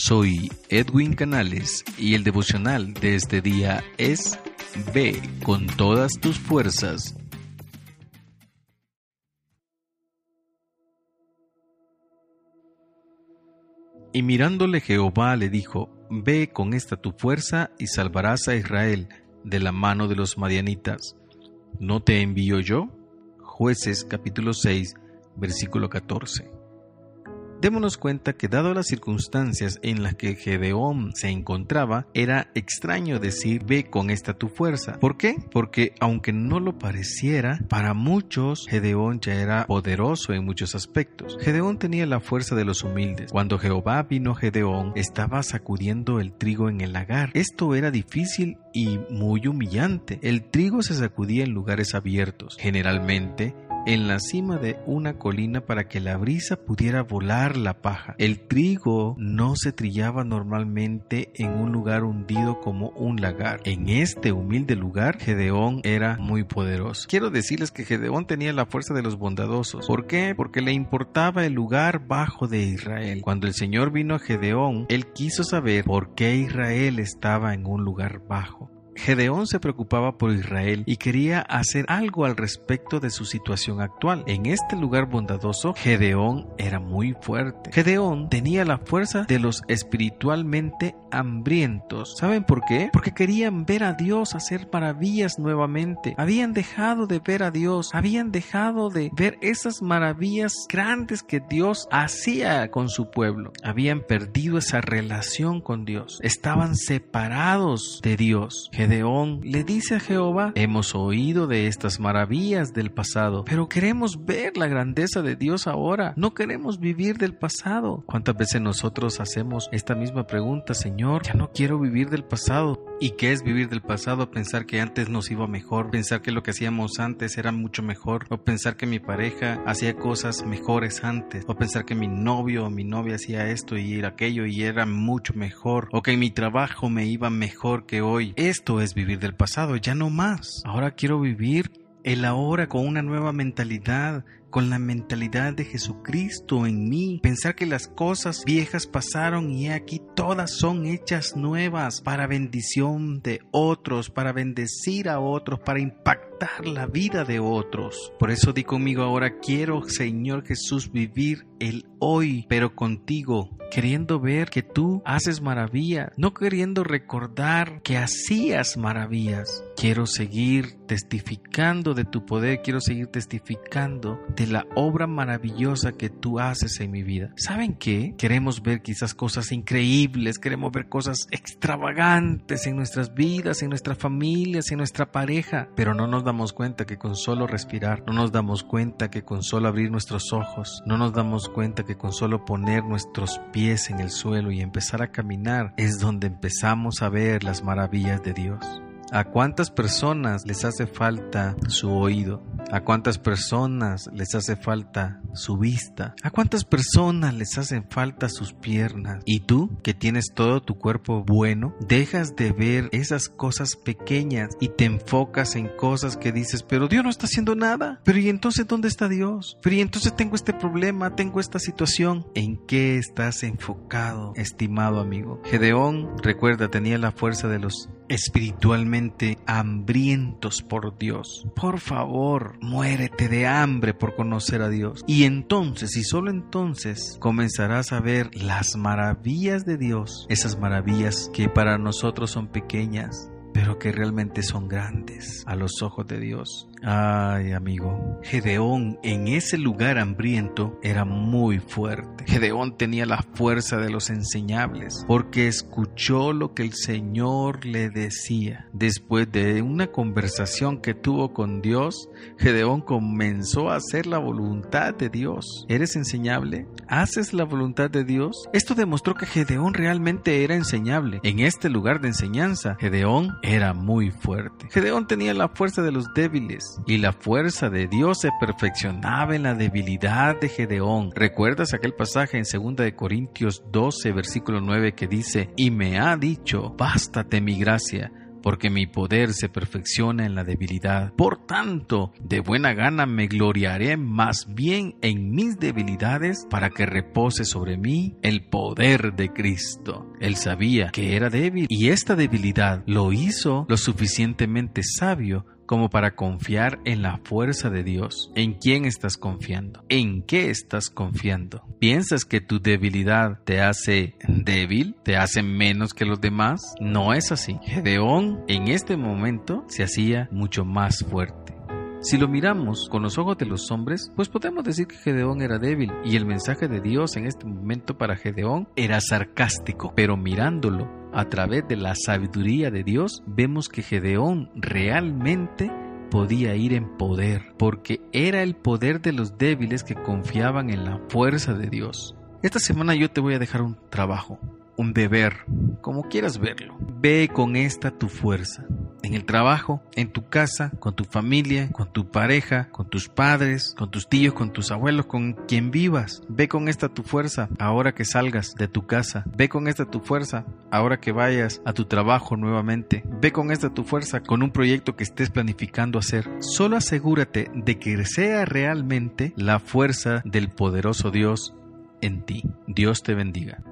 Soy Edwin Canales y el devocional de este día es Ve con todas tus fuerzas. Y mirándole Jehová le dijo, Ve con esta tu fuerza y salvarás a Israel de la mano de los madianitas. ¿No te envío yo? Jueces capítulo 6, versículo 14. Démonos cuenta que dado las circunstancias en las que Gedeón se encontraba, era extraño decir ve con esta tu fuerza. ¿Por qué? Porque aunque no lo pareciera, para muchos Gedeón ya era poderoso en muchos aspectos. Gedeón tenía la fuerza de los humildes. Cuando Jehová vino Gedeón, estaba sacudiendo el trigo en el lagar. Esto era difícil y muy humillante. El trigo se sacudía en lugares abiertos. Generalmente, en la cima de una colina para que la brisa pudiera volar la paja. El trigo no se trillaba normalmente en un lugar hundido como un lagar. En este humilde lugar, Gedeón era muy poderoso. Quiero decirles que Gedeón tenía la fuerza de los bondadosos. ¿Por qué? Porque le importaba el lugar bajo de Israel. Cuando el Señor vino a Gedeón, él quiso saber por qué Israel estaba en un lugar bajo. Gedeón se preocupaba por Israel y quería hacer algo al respecto de su situación actual. En este lugar bondadoso, Gedeón era muy fuerte. Gedeón tenía la fuerza de los espiritualmente hambrientos. ¿Saben por qué? Porque querían ver a Dios hacer maravillas nuevamente. Habían dejado de ver a Dios, habían dejado de ver esas maravillas grandes que Dios hacía con su pueblo. Habían perdido esa relación con Dios. Estaban separados de Dios. Gedeón le dice a Jehová, hemos oído de estas maravillas del pasado, pero queremos ver la grandeza de Dios ahora, no queremos vivir del pasado. ¿Cuántas veces nosotros hacemos esta misma pregunta, Señor? Ya no quiero vivir del pasado. ¿Y qué es vivir del pasado? Pensar que antes nos iba mejor, pensar que lo que hacíamos antes era mucho mejor, o pensar que mi pareja hacía cosas mejores antes, o pensar que mi novio o mi novia hacía esto y aquello y era mucho mejor, o que mi trabajo me iba mejor que hoy. Esto es vivir del pasado, ya no más. Ahora quiero vivir el ahora con una nueva mentalidad, con la mentalidad de Jesucristo en mí, pensar que las cosas viejas pasaron y aquí todas son hechas nuevas para bendición de otros, para bendecir a otros, para impactar la vida de otros. Por eso di conmigo ahora, quiero Señor Jesús vivir el hoy, pero contigo, queriendo ver que tú haces maravillas, no queriendo recordar que hacías maravillas. Quiero seguir testificando de tu poder, quiero seguir testificando de la obra maravillosa que tú haces en mi vida. ¿Saben qué? Queremos ver quizás cosas increíbles, queremos ver cosas extravagantes en nuestras vidas, en nuestras familias, en nuestra pareja, pero no nos damos cuenta que con solo respirar, no nos damos cuenta que con solo abrir nuestros ojos, no nos damos cuenta que con solo poner nuestros pies en el suelo y empezar a caminar es donde empezamos a ver las maravillas de Dios. ¿A cuántas personas les hace falta su oído? ¿A cuántas personas les hace falta su vista? ¿A cuántas personas les hacen falta sus piernas? Y tú, que tienes todo tu cuerpo bueno, dejas de ver esas cosas pequeñas y te enfocas en cosas que dices, pero Dios no está haciendo nada. Pero ¿y entonces dónde está Dios? Pero ¿y entonces tengo este problema, tengo esta situación? ¿En qué estás enfocado, estimado amigo? Gedeón, recuerda, tenía la fuerza de los espiritualmente hambrientos por Dios. Por favor, muérete de hambre por conocer a Dios. Y entonces, y solo entonces, comenzarás a ver las maravillas de Dios, esas maravillas que para nosotros son pequeñas, pero que realmente son grandes a los ojos de Dios. Ay, amigo, Gedeón en ese lugar hambriento era muy fuerte. Gedeón tenía la fuerza de los enseñables porque escuchó lo que el Señor le decía. Después de una conversación que tuvo con Dios, Gedeón comenzó a hacer la voluntad de Dios. ¿Eres enseñable? ¿Haces la voluntad de Dios? Esto demostró que Gedeón realmente era enseñable. En este lugar de enseñanza, Gedeón era muy fuerte. Gedeón tenía la fuerza de los débiles y la fuerza de Dios se perfeccionaba en la debilidad de Gedeón. ¿Recuerdas aquel pasaje en 2 de Corintios 12 versículo 9 que dice, "Y me ha dicho, bástate mi gracia, porque mi poder se perfecciona en la debilidad. Por tanto, de buena gana me gloriaré más bien en mis debilidades para que repose sobre mí el poder de Cristo. Él sabía que era débil y esta debilidad lo hizo lo suficientemente sabio como para confiar en la fuerza de Dios. ¿En quién estás confiando? ¿En qué estás confiando? ¿Piensas que tu debilidad te hace débil? ¿Te hace menos que los demás? No es así. Gedeón en este momento se hacía mucho más fuerte. Si lo miramos con los ojos de los hombres, pues podemos decir que Gedeón era débil y el mensaje de Dios en este momento para Gedeón era sarcástico, pero mirándolo a través de la sabiduría de Dios, vemos que Gedeón realmente podía ir en poder, porque era el poder de los débiles que confiaban en la fuerza de Dios. Esta semana yo te voy a dejar un trabajo, un deber, como quieras verlo. Ve con esta tu fuerza en el trabajo, en tu casa, con tu familia, con tu pareja, con tus padres, con tus tíos, con tus abuelos, con quien vivas. Ve con esta tu fuerza ahora que salgas de tu casa. Ve con esta tu fuerza ahora que vayas a tu trabajo nuevamente. Ve con esta tu fuerza con un proyecto que estés planificando hacer. Solo asegúrate de que sea realmente la fuerza del poderoso Dios en ti. Dios te bendiga.